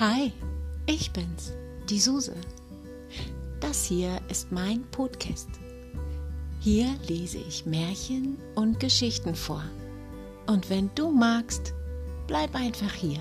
Hi, ich bin's, die Suse. Das hier ist mein Podcast. Hier lese ich Märchen und Geschichten vor. Und wenn du magst, bleib einfach hier.